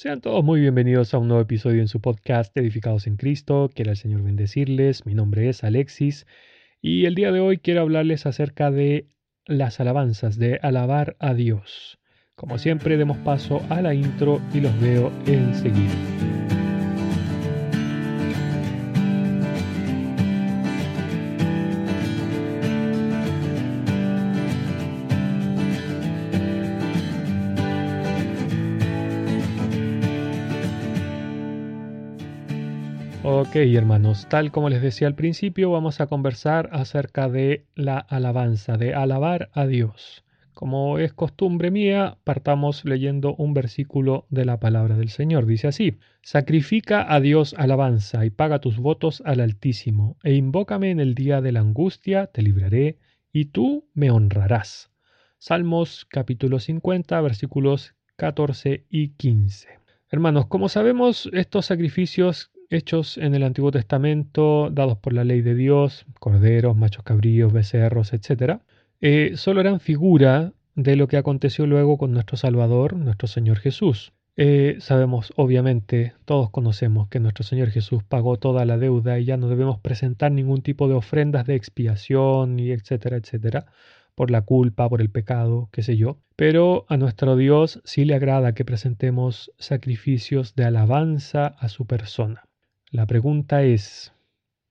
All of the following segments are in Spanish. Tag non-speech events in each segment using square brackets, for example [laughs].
Sean todos muy bienvenidos a un nuevo episodio en su podcast Edificados en Cristo. Quiero el Señor bendecirles. Mi nombre es Alexis y el día de hoy quiero hablarles acerca de las alabanzas, de alabar a Dios. Como siempre, demos paso a la intro y los veo enseguida. Ok, hermanos, tal como les decía al principio, vamos a conversar acerca de la alabanza, de alabar a Dios. Como es costumbre mía, partamos leyendo un versículo de la palabra del Señor. Dice así, Sacrifica a Dios alabanza y paga tus votos al Altísimo, e invócame en el día de la angustia, te libraré, y tú me honrarás. Salmos capítulo 50, versículos 14 y 15. Hermanos, como sabemos, estos sacrificios hechos en el Antiguo Testamento, dados por la ley de Dios, corderos, machos cabríos, becerros, etc., eh, solo eran figura de lo que aconteció luego con nuestro Salvador, nuestro Señor Jesús. Eh, sabemos, obviamente, todos conocemos que nuestro Señor Jesús pagó toda la deuda y ya no debemos presentar ningún tipo de ofrendas de expiación y etcétera, etcétera, por la culpa, por el pecado, qué sé yo. Pero a nuestro Dios sí le agrada que presentemos sacrificios de alabanza a su persona. La pregunta es,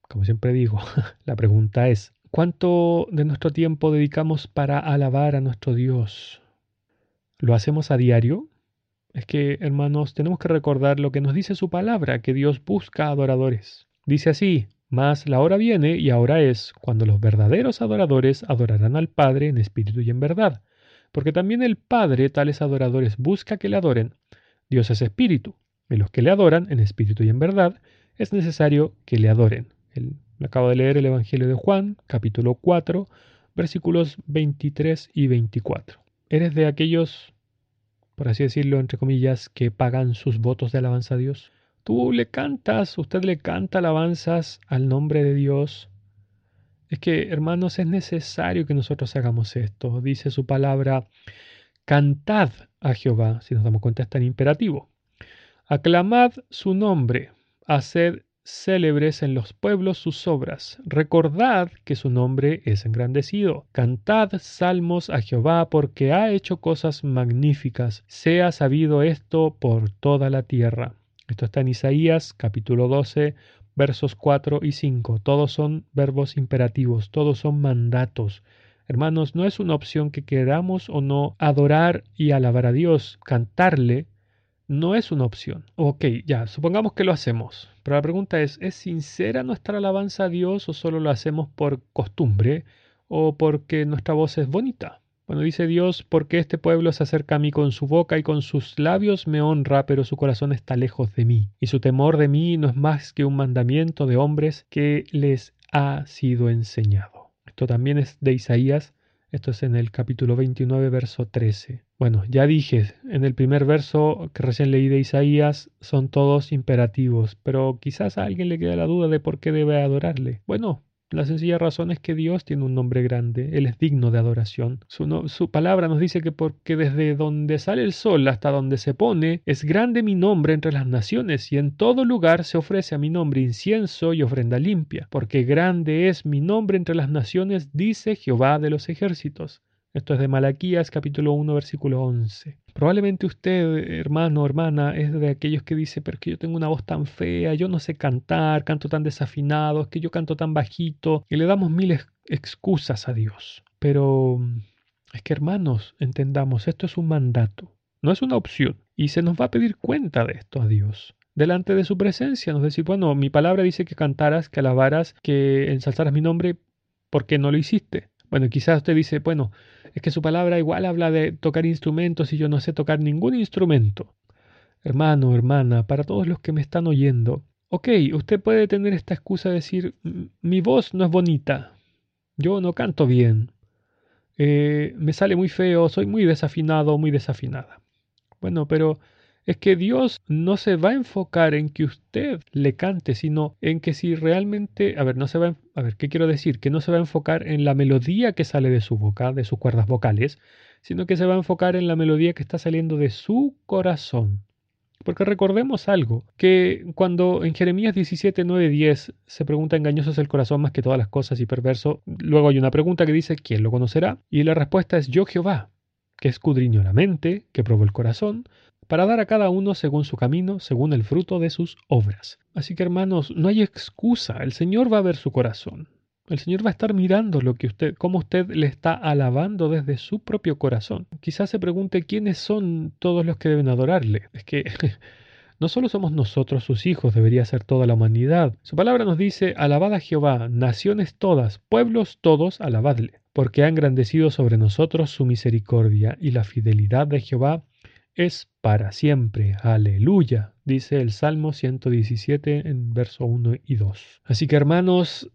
como siempre digo, [laughs] la pregunta es, ¿cuánto de nuestro tiempo dedicamos para alabar a nuestro Dios? ¿Lo hacemos a diario? Es que, hermanos, tenemos que recordar lo que nos dice su palabra, que Dios busca adoradores. Dice así, mas la hora viene y ahora es cuando los verdaderos adoradores adorarán al Padre en espíritu y en verdad, porque también el Padre tales adoradores busca que le adoren. Dios es espíritu, y los que le adoran en espíritu y en verdad, es necesario que le adoren. me acabo de leer el Evangelio de Juan, capítulo 4, versículos 23 y 24. ¿Eres de aquellos, por así decirlo, entre comillas, que pagan sus votos de alabanza a Dios? Tú le cantas, usted le canta alabanzas al nombre de Dios. Es que, hermanos, es necesario que nosotros hagamos esto. Dice su palabra, cantad a Jehová, si nos damos cuenta es tan imperativo. Aclamad su nombre, Haced célebres en los pueblos sus obras. Recordad que su nombre es engrandecido. Cantad salmos a Jehová porque ha hecho cosas magníficas. Sea sabido esto por toda la tierra. Esto está en Isaías capítulo 12 versos 4 y 5. Todos son verbos imperativos, todos son mandatos. Hermanos, no es una opción que queramos o no adorar y alabar a Dios, cantarle, no es una opción. Ok, ya, supongamos que lo hacemos. Pero la pregunta es, ¿es sincera nuestra alabanza a Dios o solo lo hacemos por costumbre o porque nuestra voz es bonita? Bueno, dice Dios, porque este pueblo se acerca a mí con su boca y con sus labios me honra, pero su corazón está lejos de mí. Y su temor de mí no es más que un mandamiento de hombres que les ha sido enseñado. Esto también es de Isaías esto es en el capítulo 29, verso 13. Bueno, ya dije, en el primer verso que recién leí de Isaías son todos imperativos, pero quizás a alguien le queda la duda de por qué debe adorarle. Bueno, la sencilla razón es que Dios tiene un nombre grande, Él es digno de adoración. Su, palabra nos dice que porque desde donde sale el sol hasta donde se pone, es grande mi nombre entre las naciones, y en todo lugar se ofrece a mi nombre incienso y ofrenda limpia, porque grande es mi nombre entre las naciones, dice Jehová de los ejércitos. Esto es de Malaquías capítulo 1 versículo 11. Probablemente usted, hermano hermana, es de aquellos que dice, pero es que yo tengo una voz tan fea, yo no sé cantar, canto tan desafinado, es que yo canto tan bajito, y le damos mil excusas a Dios. Pero es que hermanos, entendamos, esto es un mandato, no es una opción, y se nos va a pedir cuenta de esto a Dios delante de su presencia. Nos decir, bueno, mi palabra dice que cantaras, que alabaras, que ensalzaras mi nombre, ¿por qué no lo hiciste? Bueno, quizás usted dice, bueno, es que su palabra igual habla de tocar instrumentos y yo no sé tocar ningún instrumento. Hermano, hermana, para todos los que me están oyendo, ok, usted puede tener esta excusa de decir, mi voz no es bonita, yo no canto bien, eh, me sale muy feo, soy muy desafinado, muy desafinada. Bueno, pero es que Dios no se va a enfocar en que usted le cante, sino en que si realmente, a ver, no se va a, ver, ¿qué quiero decir? Que no se va a enfocar en la melodía que sale de su boca, de sus cuerdas vocales, sino que se va a enfocar en la melodía que está saliendo de su corazón. Porque recordemos algo, que cuando en Jeremías 17, 9, 10 se pregunta engañoso es el corazón más que todas las cosas y perverso, luego hay una pregunta que dice ¿quién lo conocerá? Y la respuesta es yo Jehová, que escudriño la mente, que probó el corazón, para dar a cada uno según su camino, según el fruto de sus obras. Así que hermanos, no hay excusa, el Señor va a ver su corazón. El Señor va a estar mirando lo que usted, cómo usted le está alabando desde su propio corazón. Quizás se pregunte quiénes son todos los que deben adorarle. Es que [laughs] no solo somos nosotros sus hijos, debería ser toda la humanidad. Su palabra nos dice, alabad a Jehová, naciones todas, pueblos todos, alabadle, porque ha engrandecido sobre nosotros su misericordia y la fidelidad de Jehová es para siempre. Aleluya, dice el Salmo 117 en verso 1 y 2. Así que hermanos,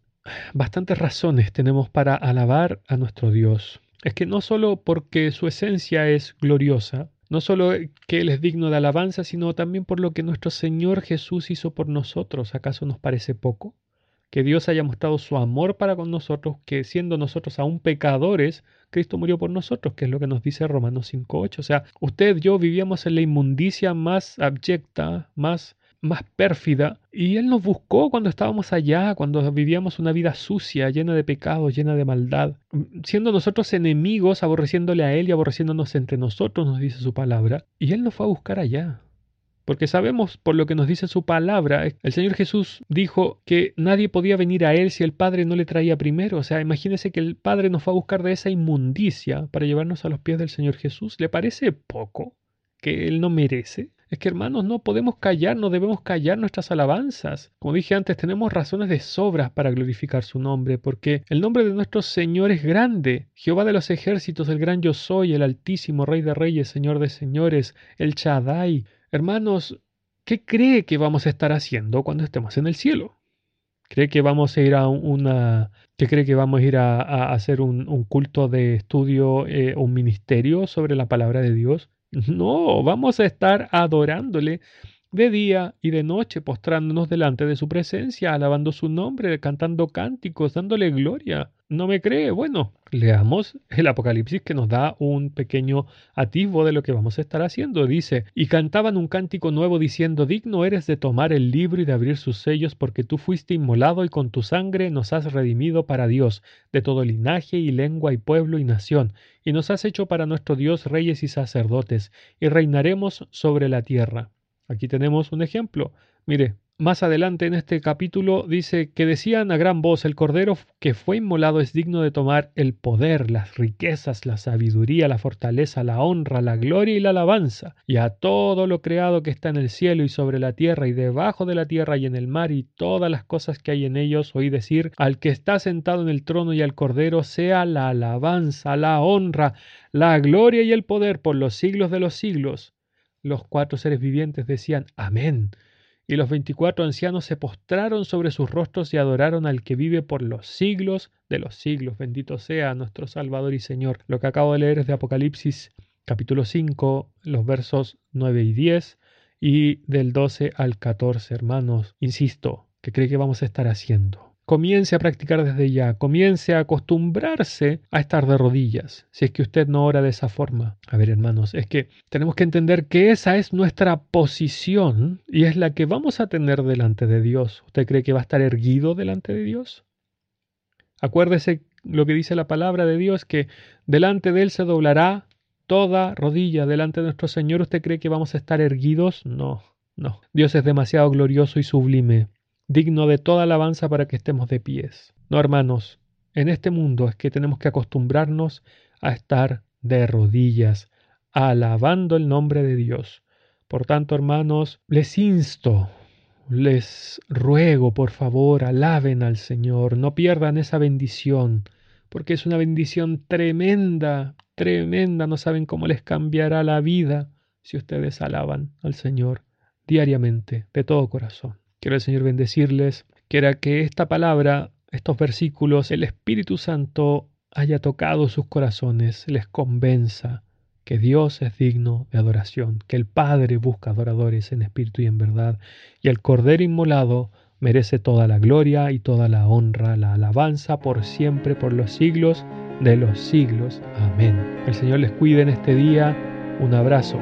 bastantes razones tenemos para alabar a nuestro Dios. Es que no solo porque su esencia es gloriosa, no solo que Él es digno de alabanza, sino también por lo que nuestro Señor Jesús hizo por nosotros. ¿Acaso nos parece poco? Que Dios haya mostrado su amor para con nosotros, que siendo nosotros aún pecadores, Cristo murió por nosotros, que es lo que nos dice Romanos 5.8. O sea, usted yo vivíamos en la inmundicia más abyecta, más más pérfida. Y Él nos buscó cuando estábamos allá, cuando vivíamos una vida sucia, llena de pecados, llena de maldad. Siendo nosotros enemigos, aborreciéndole a Él y aborreciéndonos entre nosotros, nos dice su palabra. Y Él nos fue a buscar allá. Porque sabemos por lo que nos dice su palabra, el Señor Jesús dijo que nadie podía venir a Él si el Padre no le traía primero. O sea, imagínese que el Padre nos fue a buscar de esa inmundicia para llevarnos a los pies del Señor Jesús. ¿Le parece poco que Él no merece? Es que hermanos, no podemos callar, no debemos callar nuestras alabanzas. Como dije antes, tenemos razones de sobras para glorificar su nombre, porque el nombre de nuestro Señor es grande. Jehová de los ejércitos, el gran yo soy, el altísimo Rey de reyes, Señor de señores, el Chadai. Hermanos, ¿qué cree que vamos a estar haciendo cuando estemos en el cielo? ¿Cree que vamos a ir a una... ¿Qué cree que vamos a ir a, hacer un, culto de estudio, eh, un ministerio sobre la palabra de Dios? No, vamos a estar adorándole de día y de noche, postrándonos delante de su presencia, alabando su nombre, cantando cánticos, dándole gloria. ¿No me cree? Bueno, leamos el Apocalipsis que nos da un pequeño atisbo de lo que vamos a estar haciendo. Dice, y cantaban un cántico nuevo diciendo, digno eres de tomar el libro y de abrir sus sellos, porque tú fuiste inmolado y con tu sangre nos has redimido para Dios, de todo linaje y lengua y pueblo y nación, y nos has hecho para nuestro Dios reyes y sacerdotes, y reinaremos sobre la tierra. Aquí tenemos un ejemplo. Mire, más adelante en este capítulo dice que decían a gran voz, el Cordero que fue inmolado es digno de tomar el poder, las riquezas, la sabiduría, la fortaleza, la honra, la gloria y la alabanza, y a todo lo creado que está en el cielo y sobre la tierra y debajo de la tierra y en el mar y todas las cosas que hay en ellos, oí decir, al que está sentado en el trono y al Cordero sea la alabanza, la honra, la gloria y el poder por los siglos de los siglos. Los cuatro seres vivientes decían, Amén. Y los veinticuatro ancianos se postraron sobre sus rostros y adoraron al que vive por los siglos de los siglos. Bendito sea nuestro Salvador y Señor. Lo que acabo de leer es de Apocalipsis capítulo 5, los versos 9 y 10 y del 12 al 14, hermanos. Insisto, ¿qué cree que vamos a estar haciendo? Comience a practicar desde ya, comience a acostumbrarse a estar de rodillas, si es que usted no ora de esa forma. A ver, hermanos, es que tenemos que entender que esa es nuestra posición y es la que vamos a tener delante de Dios. ¿Usted cree que va a estar erguido delante de Dios? Acuérdese lo que dice la palabra de Dios, que delante de Él se doblará toda rodilla delante de nuestro Señor. ¿Usted cree que vamos a estar erguidos? No, no. Dios es demasiado glorioso y sublime digno de toda alabanza para que estemos de pies. No, hermanos, en este mundo es que tenemos que acostumbrarnos a estar de rodillas, alabando el nombre de Dios. Por tanto, hermanos, les insto, les ruego, por favor, alaben al Señor, no pierdan esa bendición, porque es una bendición tremenda, tremenda, no saben cómo les cambiará la vida si ustedes alaban al Señor diariamente, de todo corazón. Quiero el Señor bendecirles. Quiera que esta palabra, estos versículos, el Espíritu Santo haya tocado sus corazones, les convenza que Dios es digno de adoración, que el Padre busca adoradores en espíritu y en verdad, y el Cordero inmolado merece toda la gloria y toda la honra, la alabanza por siempre, por los siglos de los siglos. Amén. El Señor les cuide en este día. Un abrazo.